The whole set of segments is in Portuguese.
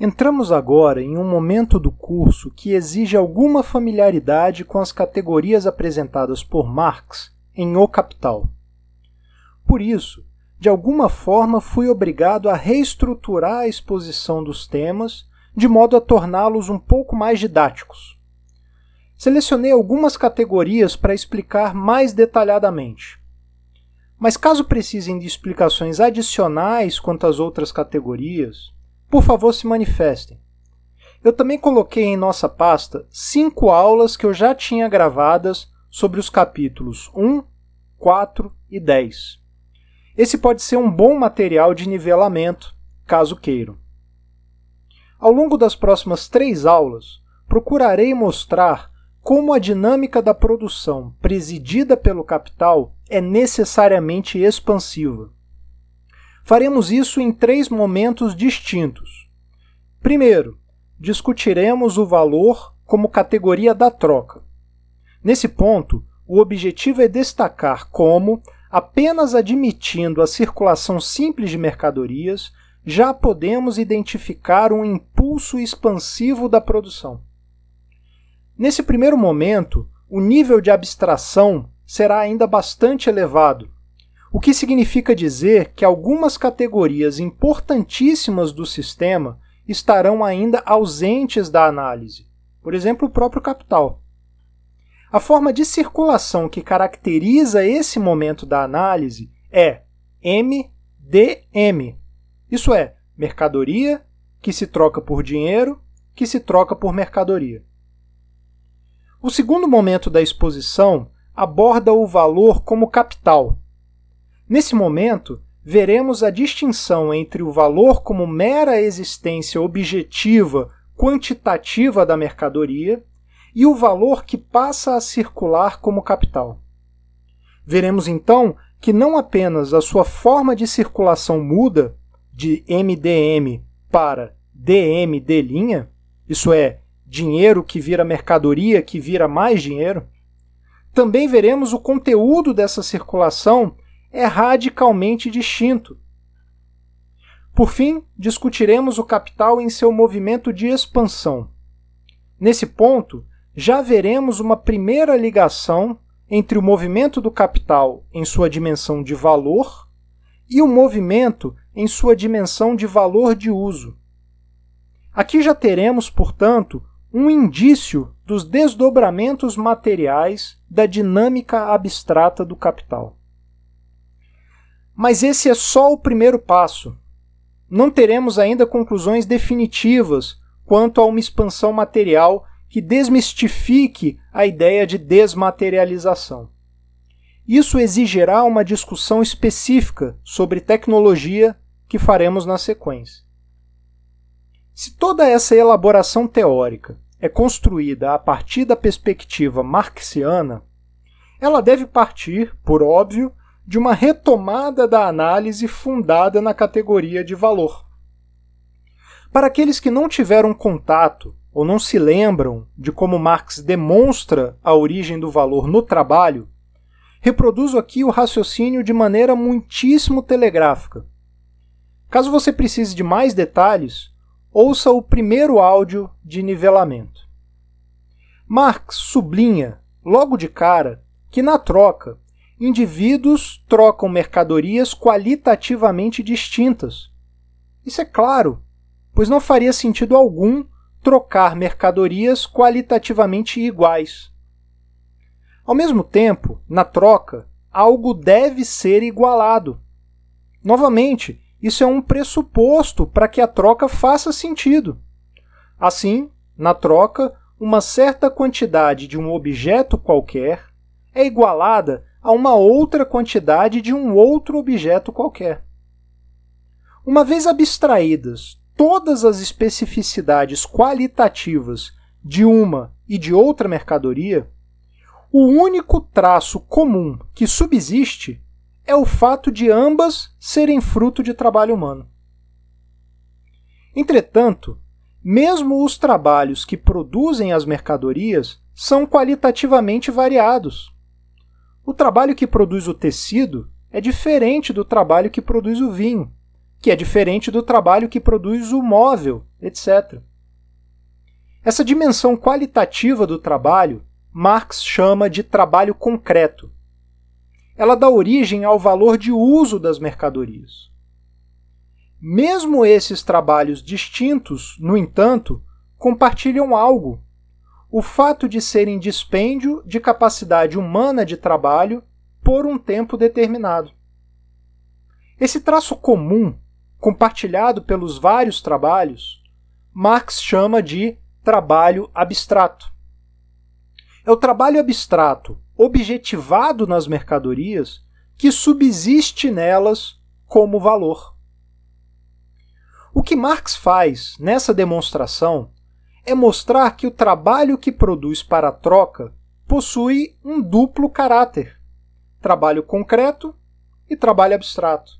Entramos agora em um momento do curso que exige alguma familiaridade com as categorias apresentadas por Marx em O Capital. Por isso, de alguma forma fui obrigado a reestruturar a exposição dos temas de modo a torná-los um pouco mais didáticos. Selecionei algumas categorias para explicar mais detalhadamente. Mas caso precisem de explicações adicionais quanto às outras categorias, por favor se manifestem. Eu também coloquei em nossa pasta cinco aulas que eu já tinha gravadas sobre os capítulos 1, 4 e 10. Esse pode ser um bom material de nivelamento, caso queiram. Ao longo das próximas três aulas, procurarei mostrar como a dinâmica da produção presidida pelo capital é necessariamente expansiva. Faremos isso em três momentos distintos. Primeiro, discutiremos o valor como categoria da troca. Nesse ponto, o objetivo é destacar como, apenas admitindo a circulação simples de mercadorias, já podemos identificar um impulso expansivo da produção. Nesse primeiro momento, o nível de abstração será ainda bastante elevado, o que significa dizer que algumas categorias importantíssimas do sistema estarão ainda ausentes da análise, por exemplo, o próprio capital. A forma de circulação que caracteriza esse momento da análise é MDM. Isso é, mercadoria que se troca por dinheiro, que se troca por mercadoria. O segundo momento da exposição aborda o valor como capital, Nesse momento, veremos a distinção entre o valor como mera existência objetiva quantitativa da mercadoria e o valor que passa a circular como capital. Veremos então que não apenas a sua forma de circulação muda de MDM para DMD', isso é, dinheiro que vira mercadoria que vira mais dinheiro, também veremos o conteúdo dessa circulação é radicalmente distinto. Por fim, discutiremos o capital em seu movimento de expansão. Nesse ponto, já veremos uma primeira ligação entre o movimento do capital em sua dimensão de valor e o movimento em sua dimensão de valor de uso. Aqui já teremos, portanto, um indício dos desdobramentos materiais da dinâmica abstrata do capital. Mas esse é só o primeiro passo. Não teremos ainda conclusões definitivas quanto a uma expansão material que desmistifique a ideia de desmaterialização. Isso exigirá uma discussão específica sobre tecnologia que faremos na sequência. Se toda essa elaboração teórica é construída a partir da perspectiva marxiana, ela deve partir, por óbvio, de uma retomada da análise fundada na categoria de valor. Para aqueles que não tiveram contato ou não se lembram de como Marx demonstra a origem do valor no trabalho, reproduzo aqui o raciocínio de maneira muitíssimo telegráfica. Caso você precise de mais detalhes, ouça o primeiro áudio de nivelamento. Marx sublinha, logo de cara, que na troca indivíduos trocam mercadorias qualitativamente distintas. Isso é claro, pois não faria sentido algum trocar mercadorias qualitativamente iguais. Ao mesmo tempo, na troca, algo deve ser igualado. Novamente, isso é um pressuposto para que a troca faça sentido. Assim, na troca, uma certa quantidade de um objeto qualquer é igualada a uma outra quantidade de um outro objeto qualquer. Uma vez abstraídas todas as especificidades qualitativas de uma e de outra mercadoria, o único traço comum que subsiste é o fato de ambas serem fruto de trabalho humano. Entretanto, mesmo os trabalhos que produzem as mercadorias são qualitativamente variados. O trabalho que produz o tecido é diferente do trabalho que produz o vinho, que é diferente do trabalho que produz o móvel, etc. Essa dimensão qualitativa do trabalho, Marx chama de trabalho concreto. Ela dá origem ao valor de uso das mercadorias. Mesmo esses trabalhos distintos, no entanto, compartilham algo: o fato de serem dispêndio de capacidade humana de trabalho por um tempo determinado. Esse traço comum, compartilhado pelos vários trabalhos, Marx chama de trabalho abstrato. É o trabalho abstrato, objetivado nas mercadorias, que subsiste nelas como valor. O que Marx faz nessa demonstração é mostrar que o trabalho que produz para a troca possui um duplo caráter: trabalho concreto e trabalho abstrato.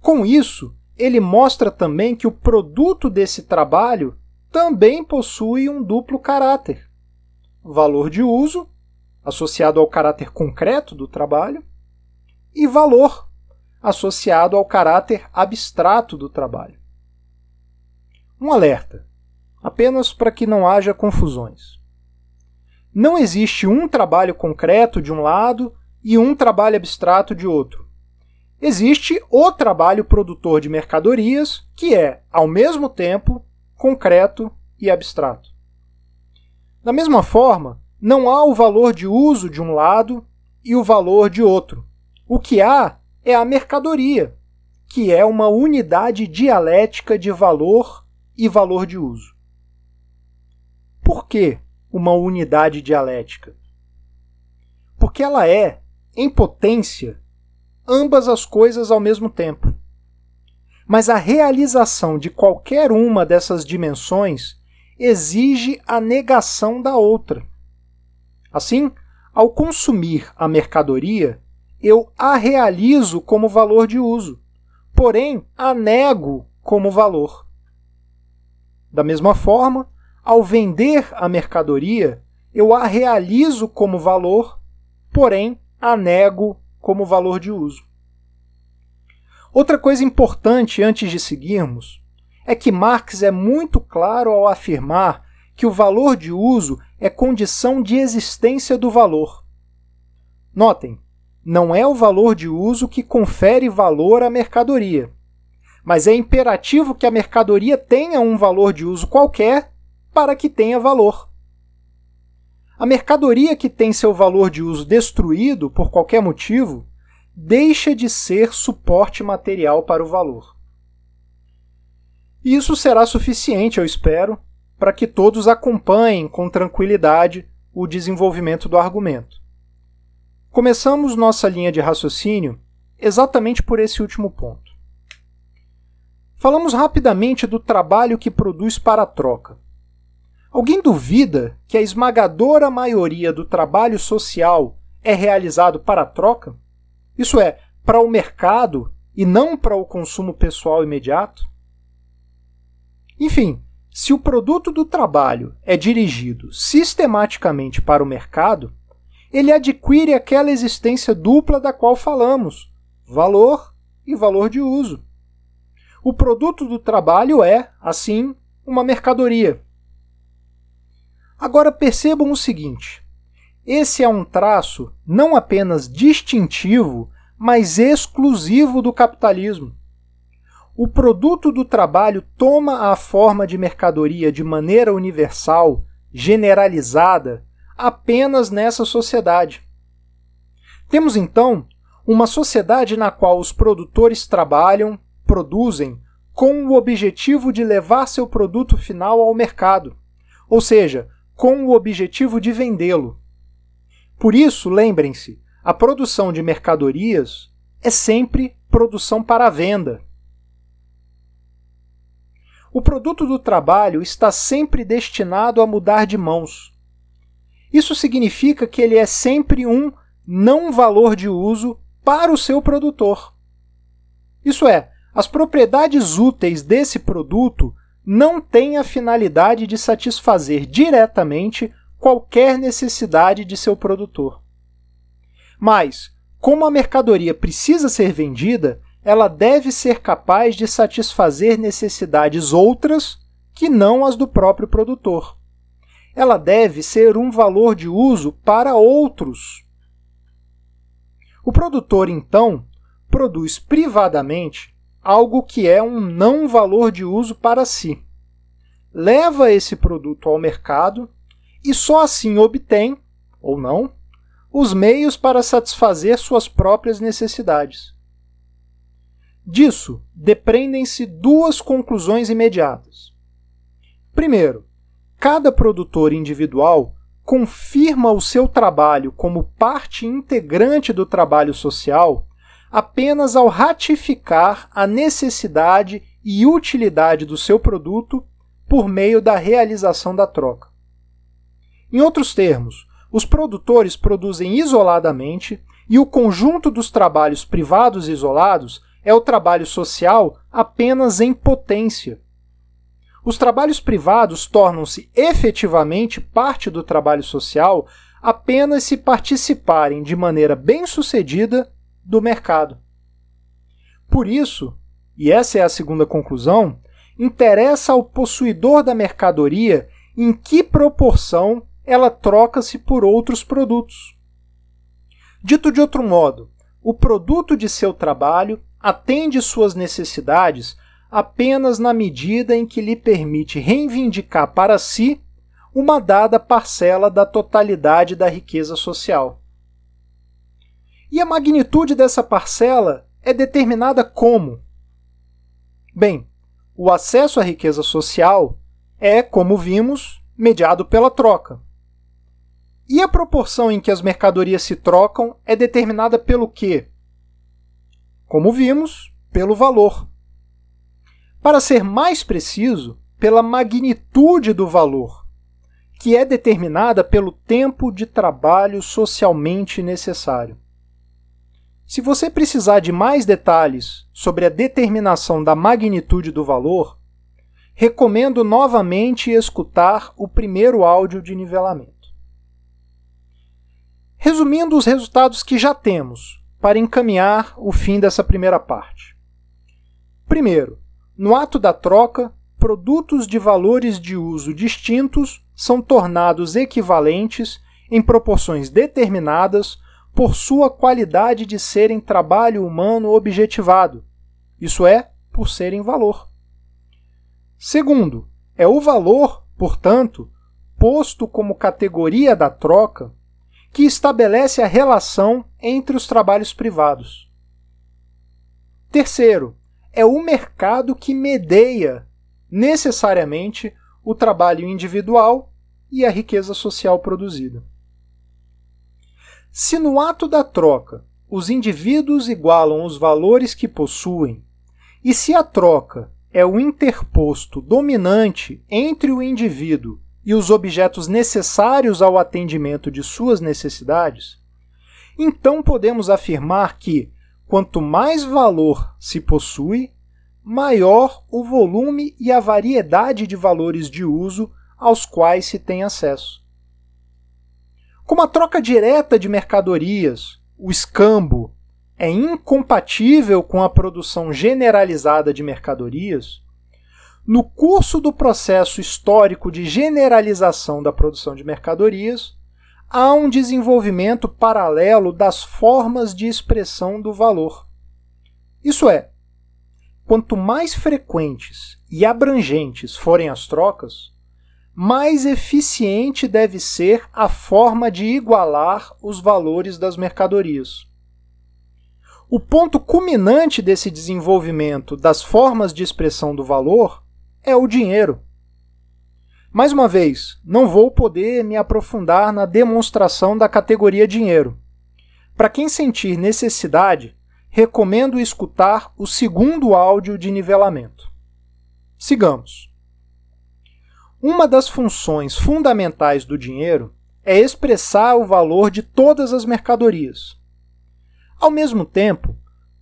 Com isso, ele mostra também que o produto desse trabalho também possui um duplo caráter: valor de uso, associado ao caráter concreto do trabalho, e valor, associado ao caráter abstrato do trabalho. Um alerta, apenas para que não haja confusões. Não existe um trabalho concreto de um lado e um trabalho abstrato de outro. Existe o trabalho produtor de mercadorias, que é, ao mesmo tempo, concreto e abstrato. Da mesma forma, não há o valor de uso de um lado e o valor de outro. O que há é a mercadoria, que é uma unidade dialética de valor e valor de uso. Por que uma unidade dialética? Porque ela é, em potência, ambas as coisas ao mesmo tempo. Mas a realização de qualquer uma dessas dimensões exige a negação da outra. Assim, ao consumir a mercadoria, eu a realizo como valor de uso, porém a nego como valor. Da mesma forma, ao vender a mercadoria, eu a realizo como valor, porém a nego como valor de uso. Outra coisa importante antes de seguirmos é que Marx é muito claro ao afirmar que o valor de uso é condição de existência do valor. Notem, não é o valor de uso que confere valor à mercadoria, mas é imperativo que a mercadoria tenha um valor de uso qualquer para que tenha valor. A mercadoria que tem seu valor de uso destruído por qualquer motivo deixa de ser suporte material para o valor. Isso será suficiente, eu espero, para que todos acompanhem com tranquilidade o desenvolvimento do argumento. Começamos nossa linha de raciocínio exatamente por esse último ponto. Falamos rapidamente do trabalho que produz para a troca. Alguém duvida que a esmagadora maioria do trabalho social é realizado para a troca? Isso é, para o mercado e não para o consumo pessoal imediato? Enfim, se o produto do trabalho é dirigido sistematicamente para o mercado, ele adquire aquela existência dupla da qual falamos: valor e valor de uso. O produto do trabalho é, assim, uma mercadoria. Agora percebam o seguinte: esse é um traço não apenas distintivo, mas exclusivo do capitalismo. O produto do trabalho toma a forma de mercadoria de maneira universal, generalizada, apenas nessa sociedade. Temos então uma sociedade na qual os produtores trabalham, produzem, com o objetivo de levar seu produto final ao mercado, ou seja, com o objetivo de vendê-lo. Por isso, lembrem-se, a produção de mercadorias é sempre produção para venda. O produto do trabalho está sempre destinado a mudar de mãos. Isso significa que ele é sempre um não valor de uso para o seu produtor. Isso é, as propriedades úteis desse produto não têm a finalidade de satisfazer diretamente qualquer necessidade de seu produtor. Mas, como a mercadoria precisa ser vendida, ela deve ser capaz de satisfazer necessidades outras que não as do próprio produtor. Ela deve ser um valor de uso para outros. O produtor, então, produz privadamente algo que é um não valor de uso para si. Leva esse produto ao mercado e só assim obtém, ou não, os meios para satisfazer suas próprias necessidades. Disso depreendem-se duas conclusões imediatas. Primeiro, cada produtor individual confirma o seu trabalho como parte integrante do trabalho social apenas ao ratificar a necessidade e utilidade do seu produto por meio da realização da troca. Em outros termos, os produtores produzem isoladamente e o conjunto dos trabalhos privados isolados é o trabalho social apenas em potência. Os trabalhos privados tornam-se efetivamente parte do trabalho social apenas se participarem de maneira bem-sucedida do mercado. Por isso, e essa é a segunda conclusão, interessa ao possuidor da mercadoria em que proporção ela troca-se por outros produtos. Dito de outro modo, o produto de seu trabalho atende suas necessidades apenas na medida em que lhe permite reivindicar para si uma dada parcela da totalidade da riqueza social. E a magnitude dessa parcela é determinada como? Bem, o acesso à riqueza social é, como vimos, mediado pela troca. E a proporção em que as mercadorias se trocam é determinada pelo quê? como vimos, pelo valor. Para ser mais preciso, pela magnitude do valor, que é determinada pelo tempo de trabalho socialmente necessário. Se você precisar de mais detalhes sobre a determinação da magnitude do valor, recomendo novamente escutar o primeiro áudio de nivelamento. Resumindo os resultados que já temos, para encaminhar o fim dessa primeira parte. Primeiro, no ato da troca, produtos de valores de uso distintos são tornados equivalentes em proporções determinadas por sua qualidade de serem trabalho humano objetivado, isso é, por serem valor. Segundo, é o valor, portanto, posto como categoria da troca, que estabelece a relação entre os trabalhos privados. Terceiro, é o mercado que medeia necessariamente o trabalho individual e a riqueza social produzida. Se no ato da troca os indivíduos igualam os valores que possuem, e se a troca é o interposto dominante entre o indivíduo e os objetos necessários ao atendimento de suas necessidades, então podemos afirmar que, quanto mais valor se possui, maior o volume e a variedade de valores de uso aos quais se tem acesso. Como a troca direta de mercadorias, o escambo, é incompatível com a produção generalizada de mercadorias, no curso do processo histórico de generalização da produção de mercadorias, há um desenvolvimento paralelo das formas de expressão do valor. Isso é, quanto mais frequentes e abrangentes forem as trocas, mais eficiente deve ser a forma de igualar os valores das mercadorias. O ponto culminante desse desenvolvimento das formas de expressão do valor é o dinheiro. Mais uma vez, não vou poder me aprofundar na demonstração da categoria dinheiro. Para quem sentir necessidade, recomendo escutar o segundo áudio de nivelamento. Sigamos. Uma das funções fundamentais do dinheiro é expressar o valor de todas as mercadorias. Ao mesmo tempo,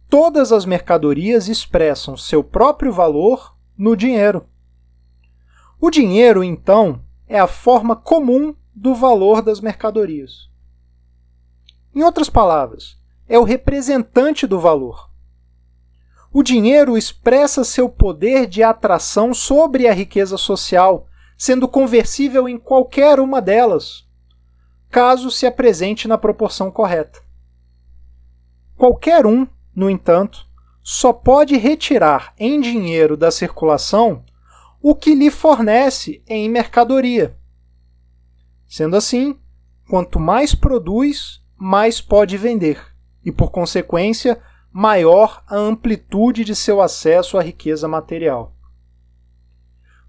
todas as mercadorias expressam seu próprio valor no dinheiro. O dinheiro, então, é a forma comum do valor das mercadorias. Em outras palavras, é o representante do valor. O dinheiro expressa seu poder de atração sobre a riqueza social, sendo conversível em qualquer uma delas, caso se apresente na proporção correta. Qualquer um, no entanto, só pode retirar em dinheiro da circulação o que lhe fornece em mercadoria. Sendo assim, quanto mais produz, mais pode vender, e por consequência, maior a amplitude de seu acesso à riqueza material.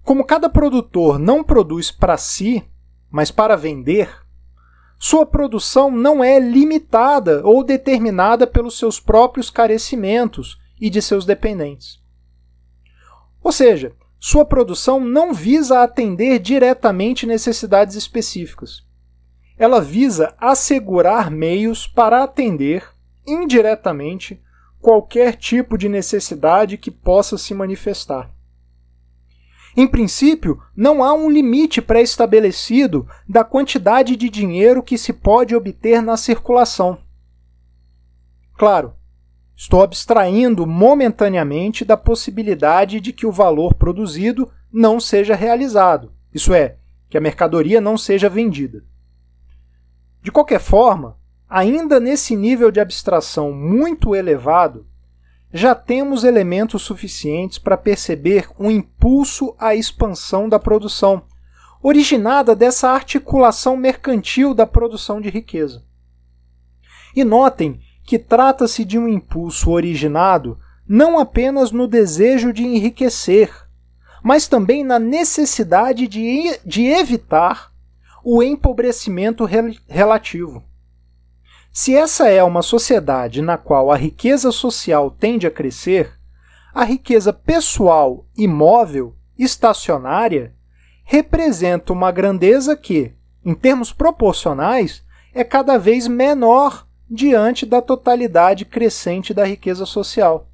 Como cada produtor não produz para si, mas para vender, sua produção não é limitada ou determinada pelos seus próprios carecimentos e de seus dependentes. Ou seja, sua produção não visa atender diretamente necessidades específicas. Ela visa assegurar meios para atender, indiretamente, qualquer tipo de necessidade que possa se manifestar. Em princípio, não há um limite pré-estabelecido da quantidade de dinheiro que se pode obter na circulação. Claro, Estou abstraindo momentaneamente da possibilidade de que o valor produzido não seja realizado, isso é, que a mercadoria não seja vendida. De qualquer forma, ainda nesse nível de abstração muito elevado, já temos elementos suficientes para perceber um impulso à expansão da produção, originada dessa articulação mercantil da produção de riqueza. E notem que trata-se de um impulso originado não apenas no desejo de enriquecer, mas também na necessidade de, de evitar o empobrecimento rel relativo. Se essa é uma sociedade na qual a riqueza social tende a crescer, a riqueza pessoal imóvel, estacionária, representa uma grandeza que, em termos proporcionais, é cada vez menor diante da totalidade crescente da riqueza social.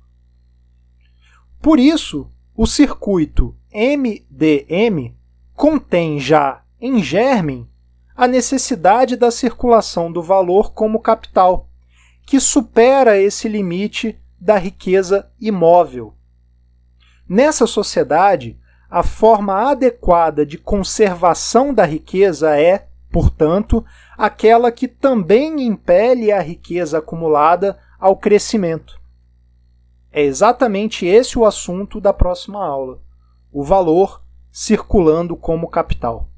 Por isso, o circuito MDM contém já em germen a necessidade da circulação do valor como capital, que supera esse limite da riqueza imóvel. Nessa sociedade, a forma adequada de conservação da riqueza é, portanto, aquela que também impele a riqueza acumulada ao crescimento. É exatamente esse o assunto da próxima aula: o valor circulando como capital.